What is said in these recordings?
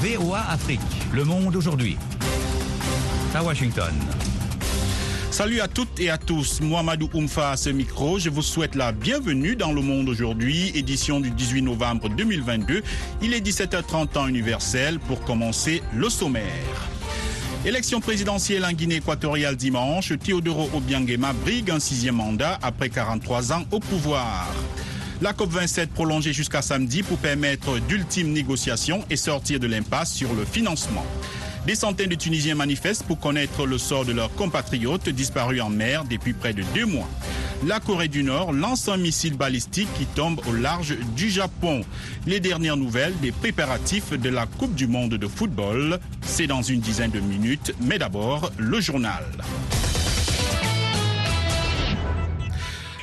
VOA Afrique, le monde aujourd'hui. À Washington. Salut à toutes et à tous, Mohamedou Oumfa à ce micro. Je vous souhaite la bienvenue dans Le Monde aujourd'hui, édition du 18 novembre 2022. Il est 17h30 temps universel pour commencer le sommaire. Élection présidentielle en Guinée équatoriale dimanche, Teodoro Obiangema brigue un sixième mandat après 43 ans au pouvoir. La COP27 prolongée jusqu'à samedi pour permettre d'ultimes négociations et sortir de l'impasse sur le financement. Des centaines de Tunisiens manifestent pour connaître le sort de leurs compatriotes disparus en mer depuis près de deux mois. La Corée du Nord lance un missile balistique qui tombe au large du Japon. Les dernières nouvelles des préparatifs de la Coupe du Monde de football, c'est dans une dizaine de minutes, mais d'abord le journal.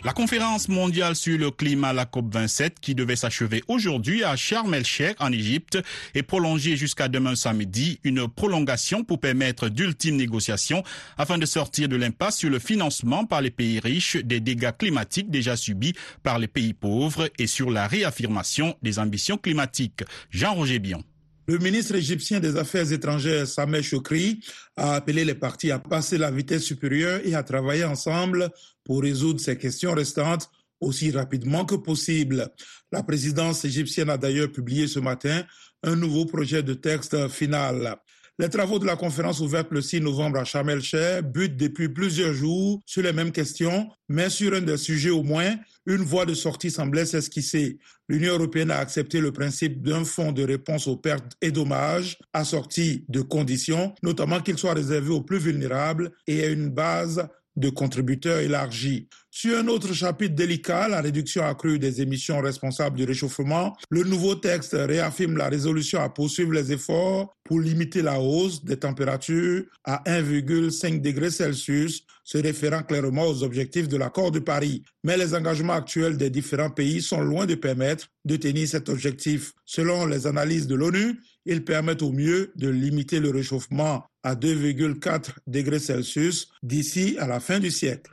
La conférence mondiale sur le climat, la COP27, qui devait s'achever aujourd'hui à Sharm el-Sheikh en Égypte, est prolongée jusqu'à demain samedi. Une prolongation pour permettre d'ultimes négociations afin de sortir de l'impasse sur le financement par les pays riches des dégâts climatiques déjà subis par les pays pauvres et sur la réaffirmation des ambitions climatiques. Jean-Roger Bion. Le ministre égyptien des Affaires étrangères, Sameh Choukri, a appelé les partis à passer la vitesse supérieure et à travailler ensemble pour résoudre ces questions restantes aussi rapidement que possible. La présidence égyptienne a d'ailleurs publié ce matin un nouveau projet de texte final. Les travaux de la conférence ouverte le 6 novembre à el-Sheikh butent depuis plusieurs jours sur les mêmes questions, mais sur un des sujets au moins, une voie de sortie semblait s'esquisser. L'Union européenne a accepté le principe d'un fonds de réponse aux pertes et dommages assorti de conditions, notamment qu'il soit réservé aux plus vulnérables et à une base de contributeurs élargis. Sur un autre chapitre délicat, la réduction accrue des émissions responsables du réchauffement, le nouveau texte réaffirme la résolution à poursuivre les efforts pour limiter la hausse des températures à 1,5 degrés Celsius, se référant clairement aux objectifs de l'accord de Paris. Mais les engagements actuels des différents pays sont loin de permettre de tenir cet objectif. Selon les analyses de l'ONU, ils permettent au mieux de limiter le réchauffement à 2,4 degrés Celsius d'ici à la fin du siècle.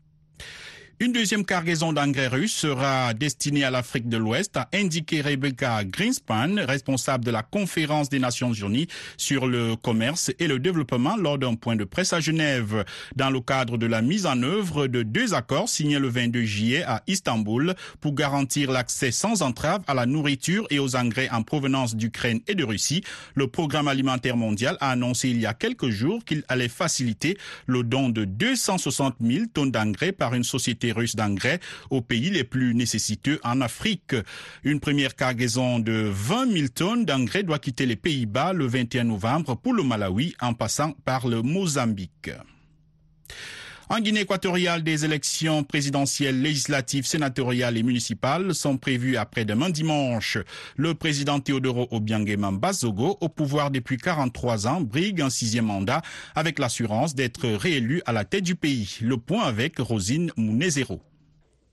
Une deuxième cargaison d'engrais russe sera destinée à l'Afrique de l'Ouest, a indiqué Rebecca Greenspan, responsable de la conférence des Nations Unies sur le commerce et le développement lors d'un point de presse à Genève. Dans le cadre de la mise en œuvre de deux accords signés le 22 juillet à Istanbul pour garantir l'accès sans entrave à la nourriture et aux engrais en provenance d'Ukraine et de Russie, le programme alimentaire mondial a annoncé il y a quelques jours qu'il allait faciliter le don de 260 000 tonnes d'engrais par une société d'engrais aux pays les plus nécessiteux en Afrique. Une première cargaison de 20 000 tonnes d'engrais doit quitter les Pays-Bas le 21 novembre pour le Malawi en passant par le Mozambique. En Guinée équatoriale, des élections présidentielles, législatives, sénatoriales et municipales sont prévues après-demain dimanche. Le président Teodoro Obiangema Bazogo, au pouvoir depuis 43 ans, brigue un sixième mandat avec l'assurance d'être réélu à la tête du pays. Le point avec Rosine Mounezero.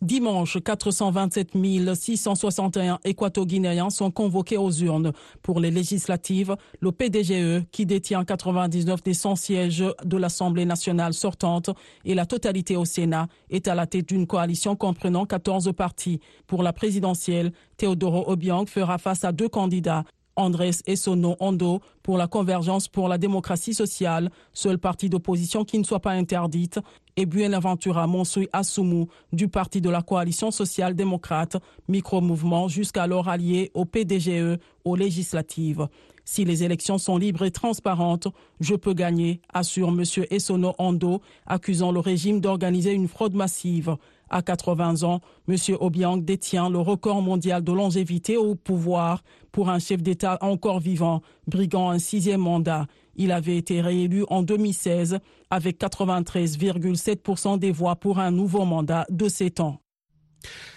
Dimanche, 427 661 équato-guinéens sont convoqués aux urnes pour les législatives. Le PDGE, qui détient 99 des 100 sièges de l'Assemblée nationale sortante et la totalité au Sénat, est à la tête d'une coalition comprenant 14 partis. Pour la présidentielle, Théodoro Obiang fera face à deux candidats. Andrés Essono Ondo pour la convergence pour la démocratie sociale, seul parti d'opposition qui ne soit pas interdite, et Buenaventura Monsui Asumu du parti de la coalition social-démocrate, micro-mouvement jusqu'alors allié au PDGE, aux législatives. Si les élections sont libres et transparentes, je peux gagner, assure M. Essono Ondo, accusant le régime d'organiser une fraude massive. À 80 ans, M. Obiang détient le record mondial de longévité au pouvoir pour un chef d'État encore vivant, briguant un sixième mandat. Il avait été réélu en 2016 avec 93,7% des voix pour un nouveau mandat de 7 ans.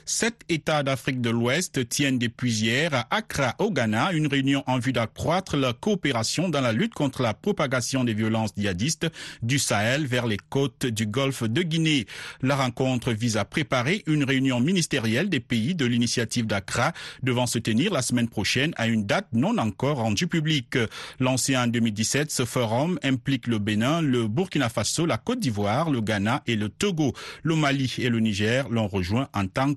Sept États d'Afrique de l'Ouest tiennent depuis hier à Accra, au Ghana, une réunion en vue d'accroître la coopération dans la lutte contre la propagation des violences djihadistes du Sahel vers les côtes du golfe de Guinée. La rencontre vise à préparer une réunion ministérielle des pays de l'initiative d'Accra devant se tenir la semaine prochaine à une date non encore rendue publique. Lancé en 2017, ce forum implique le Bénin, le Burkina Faso, la Côte d'Ivoire, le Ghana et le Togo. Le Mali et le Niger l'ont rejoint en tant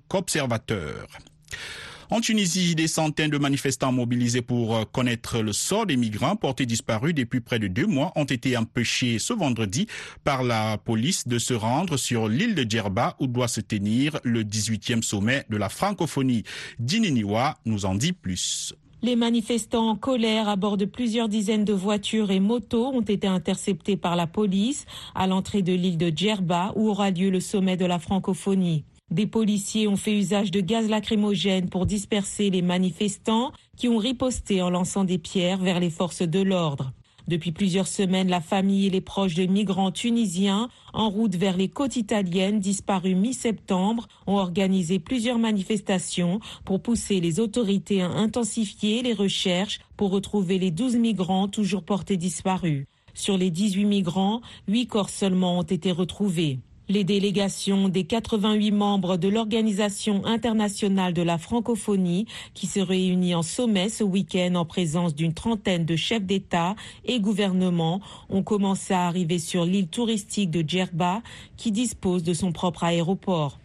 En Tunisie, des centaines de manifestants mobilisés pour connaître le sort des migrants portés disparus depuis près de deux mois ont été empêchés ce vendredi par la police de se rendre sur l'île de Djerba où doit se tenir le 18e sommet de la francophonie. Dininiwa nous en dit plus. Les manifestants en colère à bord de plusieurs dizaines de voitures et motos ont été interceptés par la police à l'entrée de l'île de Djerba où aura lieu le sommet de la francophonie. Des policiers ont fait usage de gaz lacrymogène pour disperser les manifestants qui ont riposté en lançant des pierres vers les forces de l'ordre. Depuis plusieurs semaines, la famille et les proches de migrants tunisiens en route vers les côtes italiennes disparus mi-septembre ont organisé plusieurs manifestations pour pousser les autorités à intensifier les recherches pour retrouver les 12 migrants toujours portés disparus. Sur les 18 migrants, 8 corps seulement ont été retrouvés. Les délégations des 88 membres de l'Organisation internationale de la francophonie qui se réunit en sommet ce week-end en présence d'une trentaine de chefs d'État et gouvernements ont commencé à arriver sur l'île touristique de Djerba qui dispose de son propre aéroport.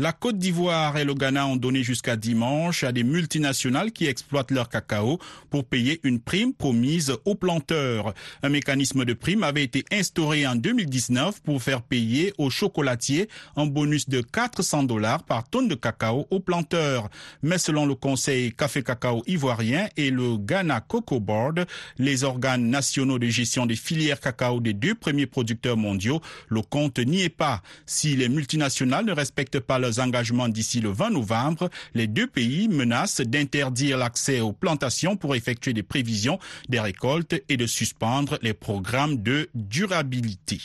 La Côte d'Ivoire et le Ghana ont donné jusqu'à dimanche à des multinationales qui exploitent leur cacao pour payer une prime promise aux planteurs. Un mécanisme de prime avait été instauré en 2019 pour faire payer aux chocolatiers un bonus de 400 dollars par tonne de cacao aux planteurs. Mais selon le Conseil Café Cacao ivoirien et le Ghana Cocoa Board, les organes nationaux de gestion des filières cacao des deux premiers producteurs mondiaux, le compte n'y est pas. Si les multinationales ne respectent pas engagements d'ici le 20 novembre, les deux pays menacent d'interdire l'accès aux plantations pour effectuer des prévisions des récoltes et de suspendre les programmes de durabilité.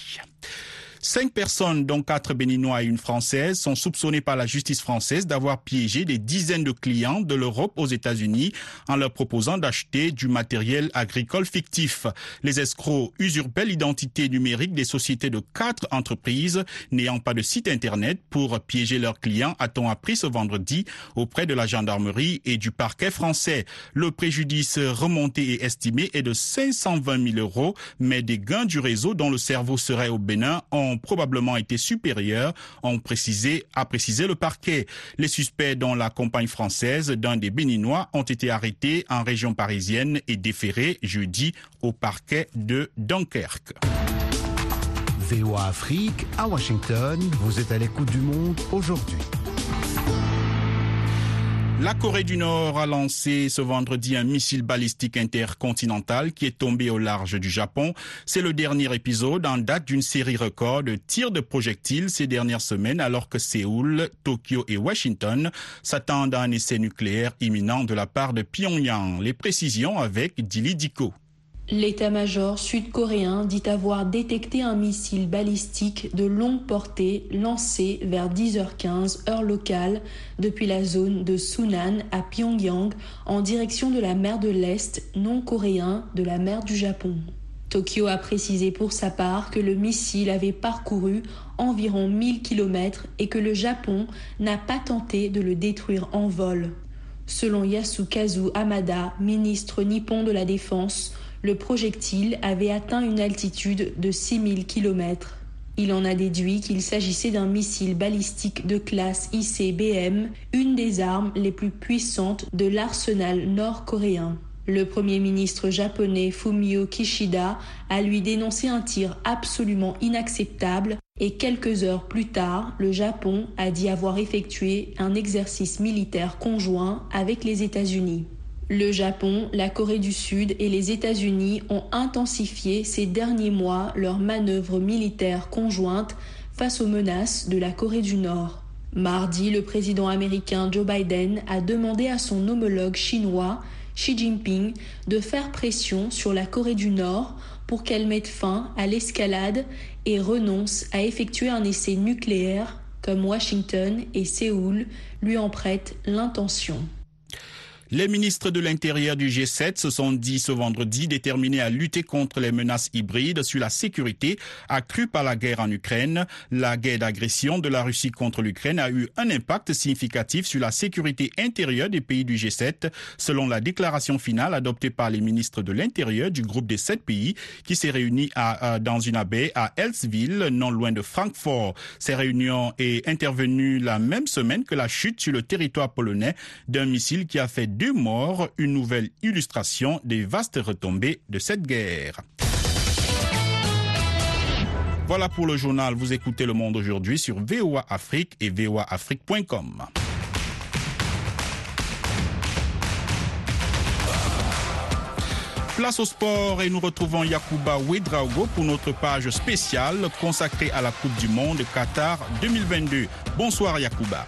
Cinq personnes, dont quatre béninois et une française, sont soupçonnées par la justice française d'avoir piégé des dizaines de clients de l'Europe aux États-Unis en leur proposant d'acheter du matériel agricole fictif. Les escrocs usurpaient l'identité numérique des sociétés de quatre entreprises n'ayant pas de site internet pour piéger leurs clients, a-t-on appris ce vendredi auprès de la gendarmerie et du parquet français. Le préjudice remonté et estimé est de 520 000 euros, mais des gains du réseau dont le cerveau serait au Bénin ont probablement été supérieurs, ont précisé, a précisé le parquet. Les suspects dont la compagne française d'un des Béninois ont été arrêtés en région parisienne et déférés jeudi au parquet de Dunkerque. VOA Afrique à Washington, vous êtes à l'écoute du monde aujourd'hui. La Corée du Nord a lancé ce vendredi un missile balistique intercontinental qui est tombé au large du Japon. C'est le dernier épisode en date d'une série record de tirs de projectiles ces dernières semaines alors que Séoul, Tokyo et Washington s'attendent à un essai nucléaire imminent de la part de Pyongyang. Les précisions avec Dili Diko. L'état-major sud-coréen dit avoir détecté un missile balistique de longue portée lancé vers 10h15 heure locale depuis la zone de Sunan à Pyongyang en direction de la mer de l'Est non coréen de la mer du Japon. Tokyo a précisé pour sa part que le missile avait parcouru environ 1000 km et que le Japon n'a pas tenté de le détruire en vol. Selon Yasukazu Hamada, ministre nippon de la Défense, le projectile avait atteint une altitude de 6000 km. Il en a déduit qu'il s'agissait d'un missile balistique de classe ICBM, une des armes les plus puissantes de l'arsenal nord-coréen. Le Premier ministre japonais Fumio Kishida a lui dénoncé un tir absolument inacceptable et quelques heures plus tard, le Japon a dit avoir effectué un exercice militaire conjoint avec les États-Unis. Le Japon, la Corée du Sud et les États-Unis ont intensifié ces derniers mois leurs manœuvres militaires conjointes face aux menaces de la Corée du Nord. Mardi, le président américain Joe Biden a demandé à son homologue chinois, Xi Jinping, de faire pression sur la Corée du Nord pour qu'elle mette fin à l'escalade et renonce à effectuer un essai nucléaire comme Washington et Séoul lui en prêtent l'intention. Les ministres de l'Intérieur du G7 se sont dit ce vendredi déterminés à lutter contre les menaces hybrides sur la sécurité accrue par la guerre en Ukraine. La guerre d'agression de la Russie contre l'Ukraine a eu un impact significatif sur la sécurité intérieure des pays du G7, selon la déclaration finale adoptée par les ministres de l'Intérieur du groupe des sept pays qui s'est réuni à, dans une abbaye à Elsville, non loin de Francfort. Ces réunions est intervenue la même semaine que la chute sur le territoire polonais d'un missile qui a fait morts, une nouvelle illustration des vastes retombées de cette guerre. Voilà pour le journal. Vous écoutez Le Monde aujourd'hui sur VOA Afrique et voaafrique.com. Place au sport et nous retrouvons Yacouba Ouedraogo pour notre page spéciale consacrée à la Coupe du Monde Qatar 2022. Bonsoir Yacouba.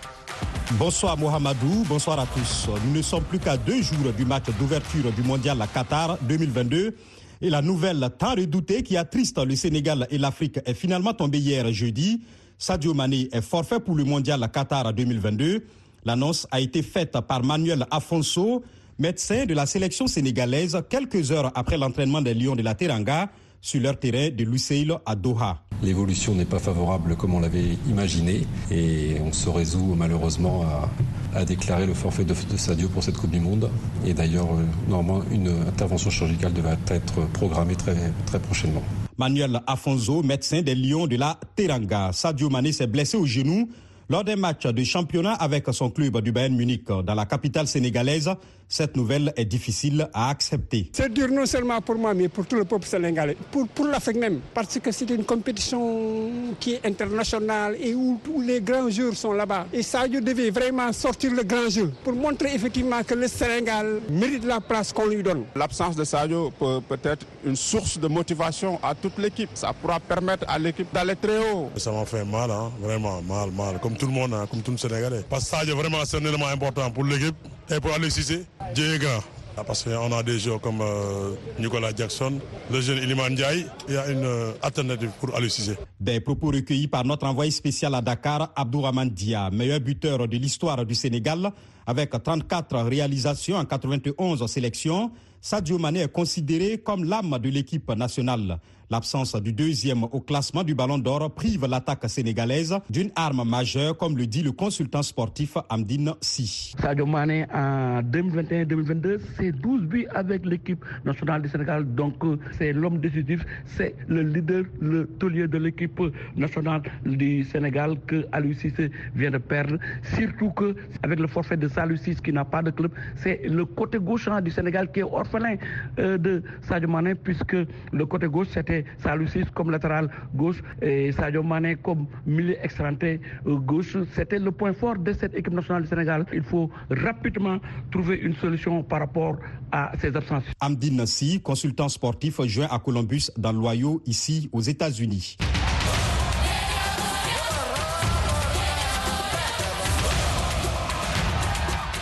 Bonsoir Mohamedou, bonsoir à tous. Nous ne sommes plus qu'à deux jours du match d'ouverture du mondial à Qatar 2022 et la nouvelle tant redoutée qui attriste le Sénégal et l'Afrique est finalement tombée hier jeudi. Sadio Mané est forfait pour le mondial à Qatar 2022. L'annonce a été faite par Manuel Afonso, médecin de la sélection sénégalaise, quelques heures après l'entraînement des Lions de la Teranga sur leur terrain de Lusail à Doha. L'évolution n'est pas favorable comme on l'avait imaginé et on se résout malheureusement à, à déclarer le forfait de, de, Sadio pour cette Coupe du Monde. Et d'ailleurs, euh, normalement, une intervention chirurgicale devrait être programmée très, très prochainement. Manuel Afonso, médecin des Lions de la Teranga. Sadio Mané s'est blessé au genou lors des matchs de championnat avec son club du Bayern Munich dans la capitale sénégalaise. Cette nouvelle est difficile à accepter. C'est dur non seulement pour moi, mais pour tout le peuple sénégalais, pour, pour l'Afrique même, parce que c'est une compétition qui est internationale et où tous les grands joueurs sont là-bas. Et Sadio devait vraiment sortir le grand jeu pour montrer effectivement que le Sénégal mérite la place qu'on lui donne. L'absence de Sadio peut, peut être une source de motivation à toute l'équipe. Ça pourra permettre à l'équipe d'aller très haut. Ça m'a fait mal, hein? vraiment mal, mal, comme tout le monde, hein? comme tout le Sénégalais. Parce que Sadio, vraiment, c'est un élément important pour l'équipe et pour Alexis Cissé. Dieu grand. Parce qu'on a des joueurs comme euh, Nicolas Jackson, le jeune Iliman. Il y a une euh, alternative pour Alexis Des propos recueillis par notre envoyé spécial à Dakar, Abdourahman Dia, meilleur buteur de l'histoire du Sénégal, avec 34 réalisations en 91 sélections. Sadio Mané est considéré comme l'âme de l'équipe nationale. L'absence du deuxième au classement du Ballon d'Or prive l'attaque sénégalaise d'une arme majeure, comme le dit le consultant sportif Amdine Si. Sadio Mané en 2021-2022, c'est 12 buts avec l'équipe nationale du Sénégal. Donc c'est l'homme décisif, c'est le leader, le taulier de l'équipe nationale du Sénégal que Aliou Cissé vient de perdre. Surtout que avec le forfait de Salou Cissé qui n'a pas de club, c'est le côté gauche du Sénégal qui est orphelin euh, de Sadio Mané puisque le côté gauche c'était Salou Cissé comme latéral gauche et Sadio Mané comme milieu extranté gauche. C'était le point fort de cette équipe nationale du Sénégal. Il faut rapidement trouver une solution par rapport à ces absences. Amdine Nassi, consultant sportif joint à Columbus dans l'Ohio, ici aux États-Unis.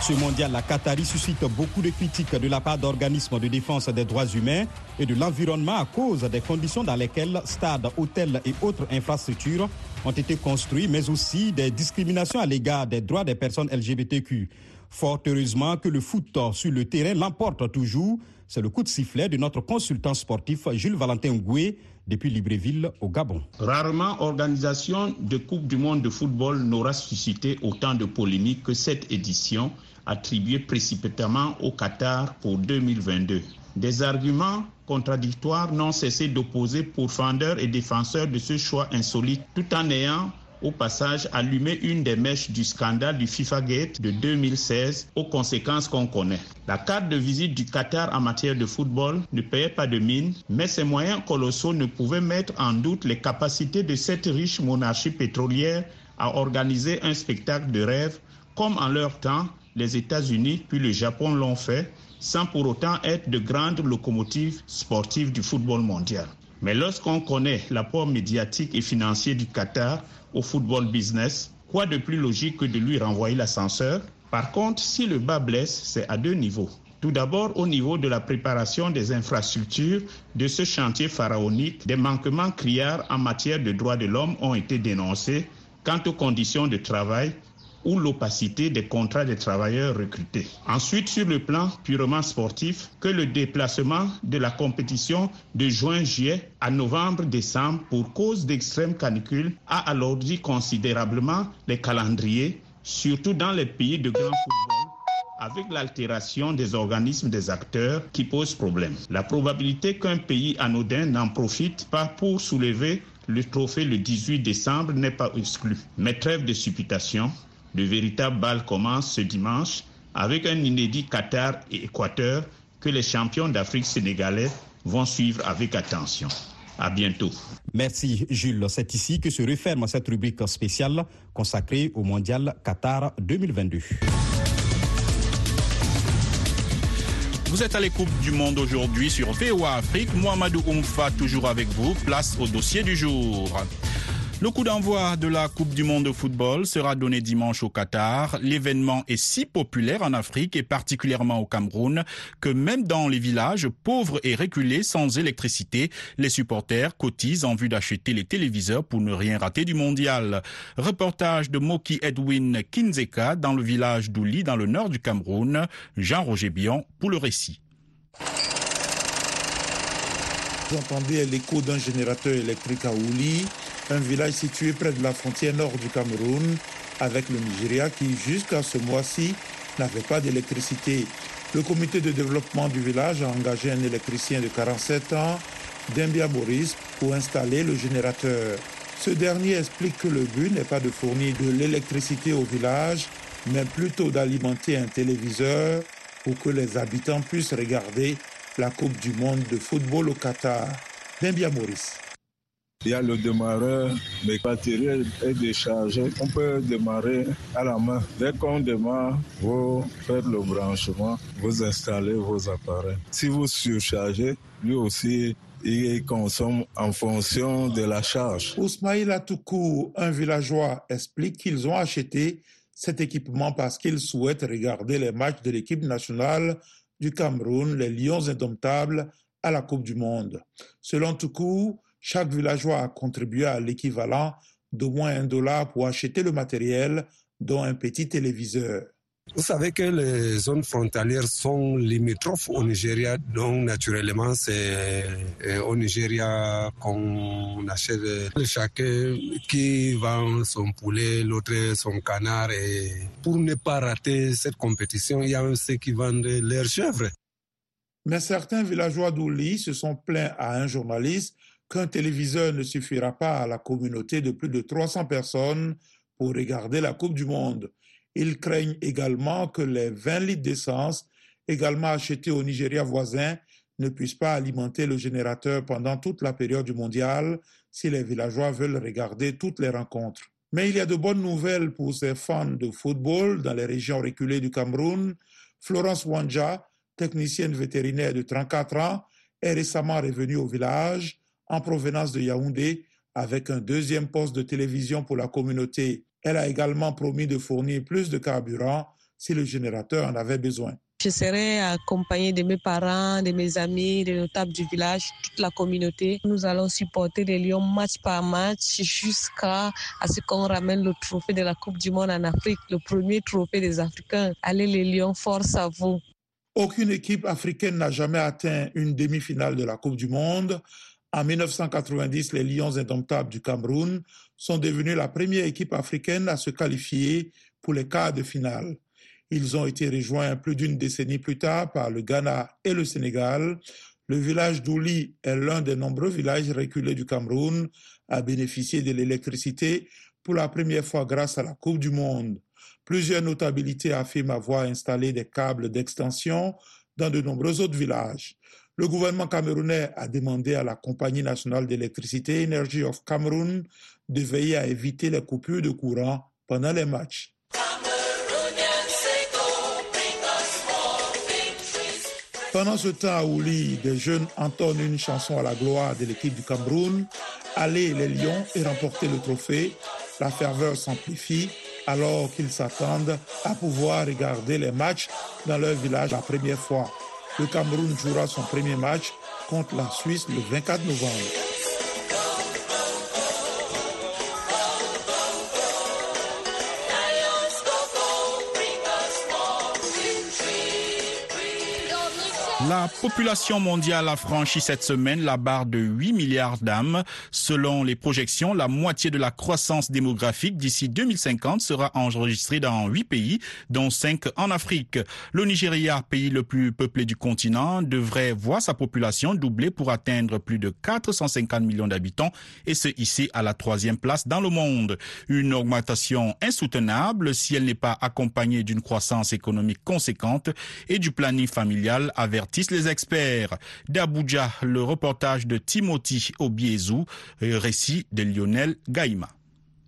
Ce mondial, la Qatari suscite beaucoup de critiques de la part d'organismes de défense des droits humains et de l'environnement à cause des conditions dans lesquelles stades, hôtels et autres infrastructures ont été construits, mais aussi des discriminations à l'égard des droits des personnes LGBTQ. Fort heureusement que le foot sur le terrain l'emporte toujours. C'est le coup de sifflet de notre consultant sportif Jules Valentin Ngoué depuis Libreville au Gabon. Rarement organisation de Coupe du monde de football n'aura suscité autant de polémiques que cette édition attribuée précipitamment au Qatar pour 2022. Des arguments contradictoires n'ont cessé d'opposer pourfendeurs et défenseurs de ce choix insolite tout en ayant au passage allumé une des mèches du scandale du FIFA Gate de 2016 aux conséquences qu'on connaît. La carte de visite du Qatar en matière de football ne payait pas de mine, mais ces moyens colossaux ne pouvaient mettre en doute les capacités de cette riche monarchie pétrolière à organiser un spectacle de rêve comme en leur temps les États-Unis puis le Japon l'ont fait sans pour autant être de grandes locomotives sportives du football mondial. Mais lorsqu'on connaît l'apport médiatique et financier du Qatar au football business, quoi de plus logique que de lui renvoyer l'ascenseur? Par contre, si le bas blesse, c'est à deux niveaux. Tout d'abord, au niveau de la préparation des infrastructures de ce chantier pharaonique, des manquements criards en matière de droits de l'homme ont été dénoncés quant aux conditions de travail, ou l'opacité des contrats des travailleurs recrutés. Ensuite, sur le plan purement sportif, que le déplacement de la compétition de juin-juillet à novembre-décembre pour cause d'extrême canicule a alourdi considérablement les calendriers, surtout dans les pays de grand football avec l'altération des organismes des acteurs qui pose problème. La probabilité qu'un pays anodin n'en profite pas pour soulever le trophée le 18 décembre n'est pas exclue. Mais trêve de supputation, le véritable bal commence ce dimanche avec un inédit Qatar et Équateur que les champions d'Afrique sénégalais vont suivre avec attention. À bientôt. Merci Jules. C'est ici que se referme cette rubrique spéciale consacrée au Mondial Qatar 2022. Vous êtes à l'écoute du monde aujourd'hui sur VOA Afrique. Mohamedou Oumfa toujours avec vous. Place au dossier du jour. Le coup d'envoi de la Coupe du monde de football sera donné dimanche au Qatar. L'événement est si populaire en Afrique et particulièrement au Cameroun que même dans les villages pauvres et reculés sans électricité, les supporters cotisent en vue d'acheter les téléviseurs pour ne rien rater du mondial. Reportage de Moki Edwin Kinzeka dans le village d'Ouli dans le nord du Cameroun. Jean-Roger Bion pour le récit. Vous entendez l'écho d'un générateur électrique à Ouli, un village situé près de la frontière nord du Cameroun avec le Nigeria qui, jusqu'à ce mois-ci, n'avait pas d'électricité. Le comité de développement du village a engagé un électricien de 47 ans, Dembia Maurice, pour installer le générateur. Ce dernier explique que le but n'est pas de fournir de l'électricité au village, mais plutôt d'alimenter un téléviseur pour que les habitants puissent regarder la Coupe du monde de football au Qatar. Dembia Maurice. Il y a le démarreur, le batterie est déchargé. On peut démarrer à la main. Dès qu'on démarre, vous faites le branchement, vous installez vos appareils. Si vous surchargez, lui aussi, il consomme en fonction de la charge. Ousmaïl Atoukou, un villageois, explique qu'ils ont acheté cet équipement parce qu'ils souhaitent regarder les matchs de l'équipe nationale du Cameroun, les Lions indomptables, à la Coupe du Monde. Selon Toukou, chaque villageois a contribué à l'équivalent d'au moins un dollar pour acheter le matériel, dont un petit téléviseur. Vous savez que les zones frontalières sont limitrophes au Nigeria, donc naturellement c'est au Nigeria qu'on achète chacun qui vend son poulet, l'autre son canard. Et pour ne pas rater cette compétition, il y a ceux qui vendent leurs chèvres. Mais certains villageois d'Ouli se sont plaints à un journaliste qu'un téléviseur ne suffira pas à la communauté de plus de 300 personnes pour regarder la Coupe du Monde. Ils craignent également que les 20 litres d'essence, également achetés au Nigeria voisin, ne puissent pas alimenter le générateur pendant toute la période du mondial si les villageois veulent regarder toutes les rencontres. Mais il y a de bonnes nouvelles pour ces fans de football dans les régions reculées du Cameroun. Florence Wanja, technicienne vétérinaire de 34 ans, est récemment revenue au village en provenance de Yaoundé avec un deuxième poste de télévision pour la communauté. Elle a également promis de fournir plus de carburant si le générateur en avait besoin. Je serai accompagnée de mes parents, de mes amis, des notables du village, toute la communauté. Nous allons supporter les Lions match par match jusqu'à ce qu'on ramène le trophée de la Coupe du Monde en Afrique, le premier trophée des Africains. Allez les Lions, force à vous. Aucune équipe africaine n'a jamais atteint une demi-finale de la Coupe du Monde. En 1990, les Lions indomptables du Cameroun sont devenus la première équipe africaine à se qualifier pour les quarts de finale. Ils ont été rejoints plus d'une décennie plus tard par le Ghana et le Sénégal. Le village d'Ouli est l'un des nombreux villages reculés du Cameroun à bénéficier de l'électricité pour la première fois grâce à la Coupe du Monde. Plusieurs notabilités affirment avoir installé des câbles d'extension dans de nombreux autres villages. Le gouvernement camerounais a demandé à la Compagnie nationale d'électricité Energy of Cameroon de veiller à éviter les coupures de courant pendant les matchs. Pendant ce temps, à Ouli, des jeunes entonnent une chanson à la gloire de l'équipe du Cameroun. Allez les Lions et remporter le trophée. La ferveur s'amplifie alors qu'ils s'attendent à pouvoir regarder les matchs dans leur village la première fois. Le Cameroun jouera son premier match contre la Suisse le 24 novembre. La population mondiale a franchi cette semaine la barre de 8 milliards d'âmes. Selon les projections, la moitié de la croissance démographique d'ici 2050 sera enregistrée dans 8 pays, dont 5 en Afrique. Le Nigeria, pays le plus peuplé du continent, devrait voir sa population doubler pour atteindre plus de 450 millions d'habitants et se hisser à la troisième place dans le monde. Une augmentation insoutenable si elle n'est pas accompagnée d'une croissance économique conséquente et du planning familial averti les experts. D'Abuja, le reportage de Timothy Obiezu, récit de Lionel Gaïma.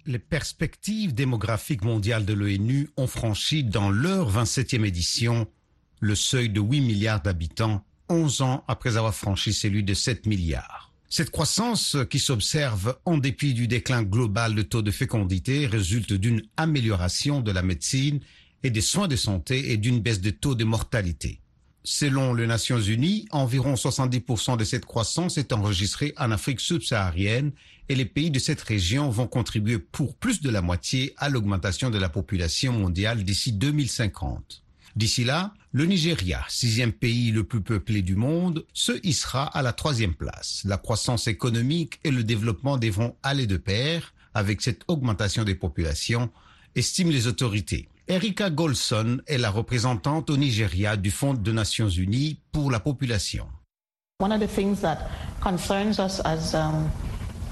Les perspectives démographiques mondiales de l'ONU ont franchi dans leur 27e édition le seuil de 8 milliards d'habitants, 11 ans après avoir franchi celui de 7 milliards. Cette croissance qui s'observe en dépit du déclin global de taux de fécondité résulte d'une amélioration de la médecine et des soins de santé et d'une baisse de taux de mortalité. Selon les Nations Unies, environ 70% de cette croissance est enregistrée en Afrique subsaharienne et les pays de cette région vont contribuer pour plus de la moitié à l'augmentation de la population mondiale d'ici 2050. D'ici là, le Nigeria, sixième pays le plus peuplé du monde, se hissera à la troisième place. La croissance économique et le développement devront aller de pair avec cette augmentation des populations, estiment les autorités. Erika Golson est la représentante au Nigeria du Fonds des Nations Unies pour la population. One of the things that concerns us as um,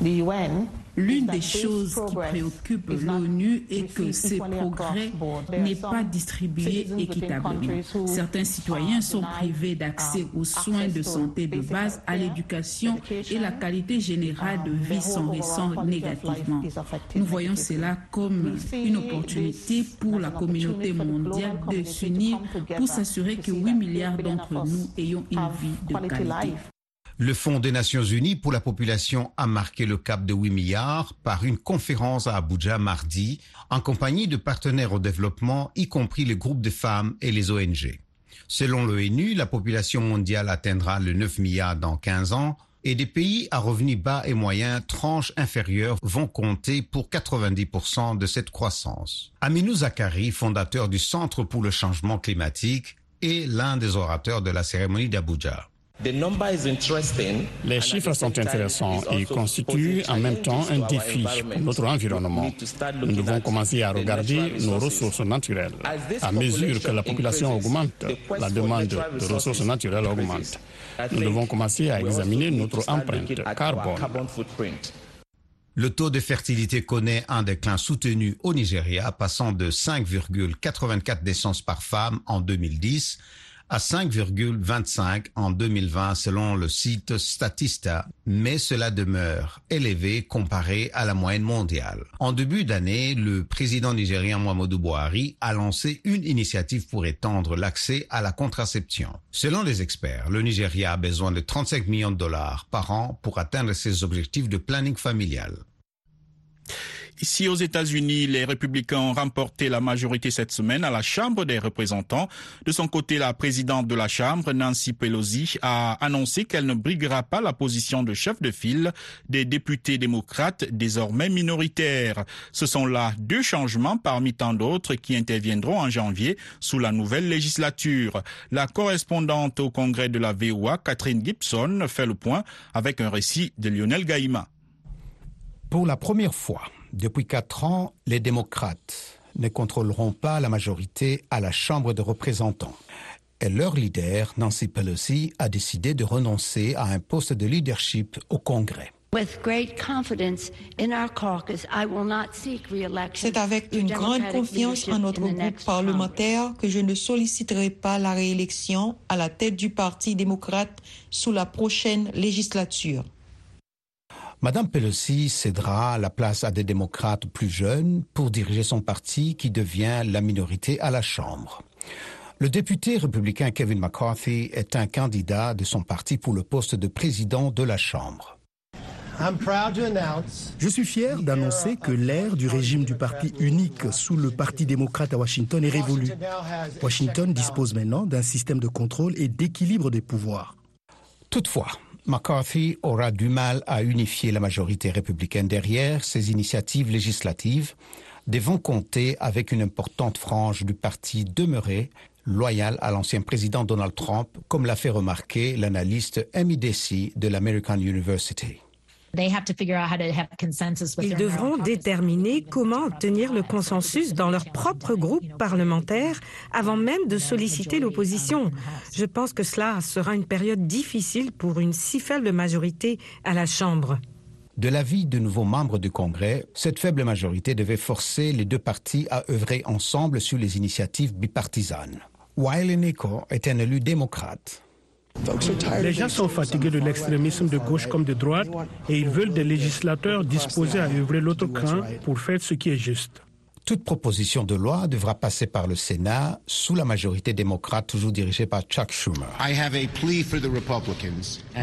the UN L'une des choses qui préoccupe l'ONU est que ces progrès n'est pas distribué équitablement. Certains citoyens sont privés d'accès aux soins de santé de base, à l'éducation et la qualité générale de vie s'en ressent négativement. Nous voyons cela comme une opportunité pour la communauté mondiale de s'unir pour s'assurer que 8 milliards d'entre nous ayons une vie de qualité. Le Fonds des Nations Unies pour la population a marqué le cap de 8 milliards par une conférence à Abuja mardi en compagnie de partenaires au développement, y compris les groupes de femmes et les ONG. Selon l'ONU, la population mondiale atteindra le 9 milliards dans 15 ans et des pays à revenus bas et moyens, tranches inférieures, vont compter pour 90% de cette croissance. Aminou Zakari, fondateur du Centre pour le changement climatique, est l'un des orateurs de la cérémonie d'Abuja. Les chiffres sont intéressants et constituent en même temps un défi pour notre environnement. Nous devons commencer à regarder nos ressources naturelles. À mesure que la population augmente, la demande de ressources naturelles augmente. Nous devons commencer à examiner notre empreinte carbone. Le taux de fertilité connaît un déclin soutenu au Nigeria, passant de 5,84 naissances par femme en 2010 à 5,25 en 2020 selon le site Statista, mais cela demeure élevé comparé à la moyenne mondiale. En début d'année, le président nigérien Muhammadu Buhari a lancé une initiative pour étendre l'accès à la contraception. Selon les experts, le Nigeria a besoin de 35 millions de dollars par an pour atteindre ses objectifs de planning familial. Ici aux États-Unis, les républicains ont remporté la majorité cette semaine à la Chambre des représentants. De son côté, la présidente de la Chambre, Nancy Pelosi, a annoncé qu'elle ne briguera pas la position de chef de file des députés démocrates désormais minoritaires. Ce sont là deux changements parmi tant d'autres qui interviendront en janvier sous la nouvelle législature. La correspondante au congrès de la VOA, Catherine Gibson, fait le point avec un récit de Lionel Gaïma. Pour la première fois, depuis quatre ans, les démocrates ne contrôleront pas la majorité à la Chambre des représentants. Et leur leader, Nancy Pelosi, a décidé de renoncer à un poste de leadership au Congrès. C'est avec une grande confiance en notre groupe parlementaire que je ne solliciterai pas la réélection à la tête du Parti démocrate sous la prochaine législature. Madame Pelosi cédera la place à des démocrates plus jeunes pour diriger son parti qui devient la minorité à la Chambre. Le député républicain Kevin McCarthy est un candidat de son parti pour le poste de président de la Chambre. Je suis fier d'annoncer que l'ère du régime du parti unique sous le Parti démocrate à Washington est révolue. Washington dispose maintenant d'un système de contrôle et d'équilibre des pouvoirs. Toutefois, McCarthy aura du mal à unifier la majorité républicaine derrière ses initiatives législatives, devant compter avec une importante frange du parti demeuré, loyal à l'ancien président Donald Trump, comme l'a fait remarquer l'analyste Amy Desi de l'American University. Ils devront déterminer comment obtenir le consensus dans leur propre groupe parlementaire avant même de solliciter l'opposition. Je pense que cela sera une période difficile pour une si faible majorité à la Chambre. De l'avis de nouveaux membres du Congrès, cette faible majorité devait forcer les deux partis à œuvrer ensemble sur les initiatives bipartisanes. Wiley Nico est un élu démocrate. Les gens sont fatigués de l'extrémisme de gauche comme de droite et ils veulent des législateurs disposés à œuvrer l'autre camp pour faire ce qui est juste. Toute proposition de loi devra passer par le Sénat sous la majorité démocrate toujours dirigée par Chuck Schumer.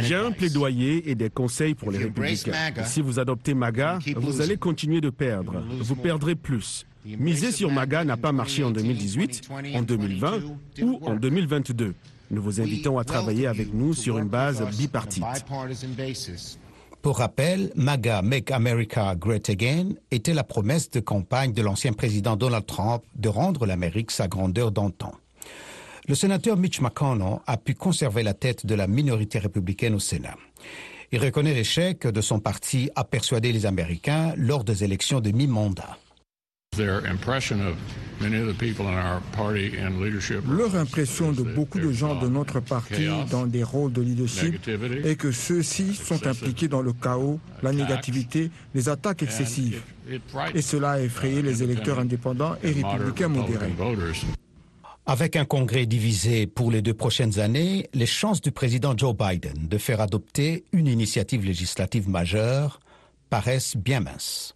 J'ai un plaidoyer et des conseils pour les républicains. Si vous adoptez MAGA, vous allez continuer de perdre. Vous perdrez plus. Miser sur MAGA n'a pas marché en 2018, en 2020 ou en 2022. Nous vous invitons à travailler avec nous sur une base bipartite. Pour rappel, MAGA Make America Great Again était la promesse de campagne de l'ancien président Donald Trump de rendre l'Amérique sa grandeur d'antan. Le sénateur Mitch McConnell a pu conserver la tête de la minorité républicaine au Sénat. Il reconnaît l'échec de son parti à persuader les Américains lors des élections de mi-mandat. Leur impression de beaucoup de gens de notre parti dans des rôles de leadership est que ceux-ci sont impliqués dans le chaos, la négativité, les attaques excessives. Et cela a effrayé les électeurs indépendants et républicains modérés. Avec un congrès divisé pour les deux prochaines années, les chances du président Joe Biden de faire adopter une initiative législative majeure paraissent bien minces.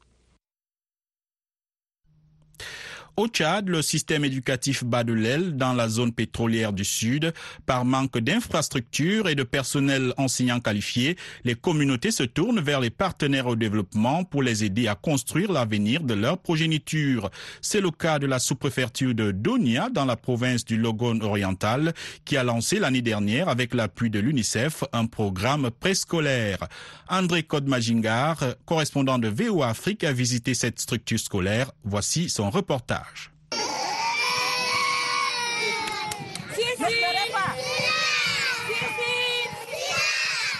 Au Tchad, le système éducatif bat de l'aile dans la zone pétrolière du Sud. Par manque d'infrastructures et de personnel enseignant qualifié, les communautés se tournent vers les partenaires au développement pour les aider à construire l'avenir de leur progéniture. C'est le cas de la sous-préfecture de Donia dans la province du Logone oriental qui a lancé l'année dernière avec l'appui de l'UNICEF un programme préscolaire. André Kodmajingar, correspondant de VOA Afrique, a visité cette structure scolaire. Voici son reportage.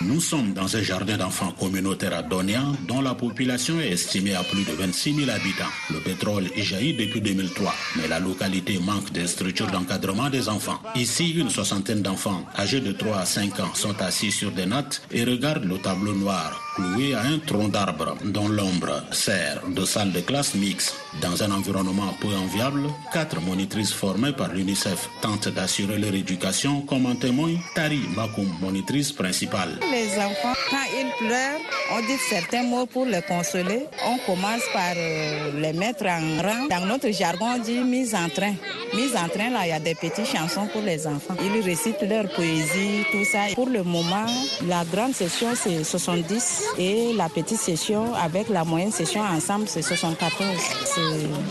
Nous sommes dans un jardin d'enfants communautaire à Donia, dont la population est estimée à plus de 26 000 habitants. Le pétrole est jailli depuis 2003, mais la localité manque de structures d'encadrement des enfants. Ici, une soixantaine d'enfants âgés de 3 à 5 ans sont assis sur des nattes et regardent le tableau noir cloué à un tronc d'arbre dont l'ombre sert de salle de classe mixte. Dans un environnement peu enviable, quatre monitrices formées par l'UNICEF tentent d'assurer leur éducation, comme en témoigne Tari Makoum, monitrice principale. Les enfants, quand ils pleurent, on dit certains mots pour les consoler. On commence par euh, les mettre en rang. Dans notre jargon, on dit mise en train. Mise en train, là, il y a des petites chansons pour les enfants. Ils récitent leur poésie, tout ça. Pour le moment, la grande session, c'est 70 et la petite session avec la moyenne session ensemble, c'est 74.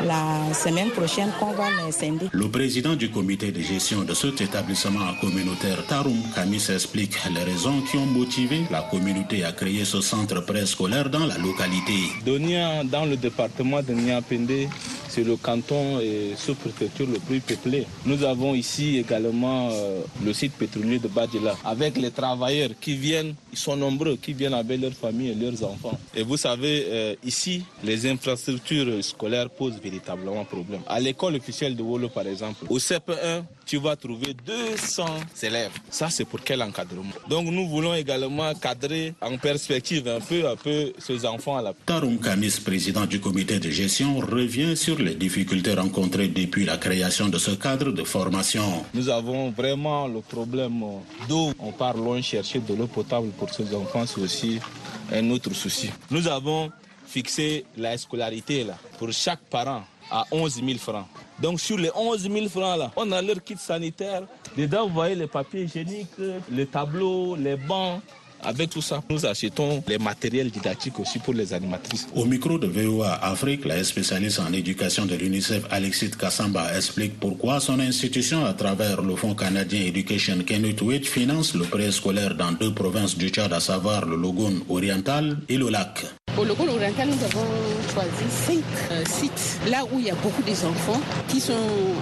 La semaine prochaine qu'on va les scinder. Le président du comité de gestion de cet établissement communautaire, Tarum Kamis, explique les raisons qui ont motivé la communauté à créer ce centre préscolaire dans la localité. Donia, dans le département de Niapende, c'est le canton et sous-préfecture le plus peuplé. Nous avons ici également euh, le site pétrolier de Badila, avec les travailleurs qui viennent, ils sont nombreux, qui viennent avec leurs familles et leurs enfants. Et vous savez, euh, ici, les infrastructures scolaires posent véritablement problème. À l'école officielle de Wolo, par exemple, au CP1, tu vas trouver 200 élèves. Ça, c'est pour quel encadrement? Donc, nous voulons également cadrer en perspective un peu à peu ces enfants à la. Tarum Kamis, président du comité de gestion, revient sur les difficultés rencontrées depuis la création de ce cadre de formation. Nous avons vraiment le problème d'eau. On part loin chercher de l'eau potable pour ces enfants, c'est aussi un autre souci. Nous avons fixé la scolarité là, pour chaque parent à 11 000 francs. Donc sur les 11 000 francs là, on a leur kit sanitaire. Dedans, vous voyez les papiers hygiéniques, les tableaux, les bancs. Avec tout ça, nous achetons les matériels didactiques aussi pour les animatrices. Au micro de VOA Afrique, la spécialiste en éducation de l'UNICEF, Alexis Kassamba, explique pourquoi son institution, à travers le Fonds canadien Education Kenutwit, finance le préscolaire dans deux provinces du Tchad, à savoir le Logone oriental et le lac. Au local oriental, nous avons choisi cinq euh, sites là où il y a beaucoup d'enfants qui sont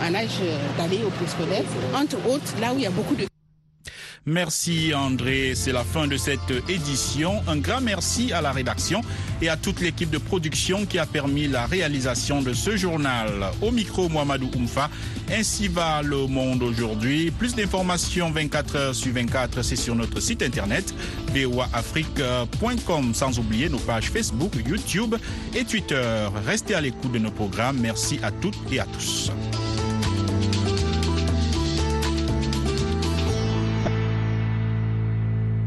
en âge d'aller au préscolaire. Entre autres, là où il y a beaucoup de Merci André, c'est la fin de cette édition. Un grand merci à la rédaction et à toute l'équipe de production qui a permis la réalisation de ce journal. Au micro, Mohamedou Oumfa, ainsi va le monde aujourd'hui. Plus d'informations 24 heures sur 24, c'est sur notre site internet voaafrique.com, sans oublier nos pages Facebook, YouTube et Twitter. Restez à l'écoute de nos programmes. Merci à toutes et à tous.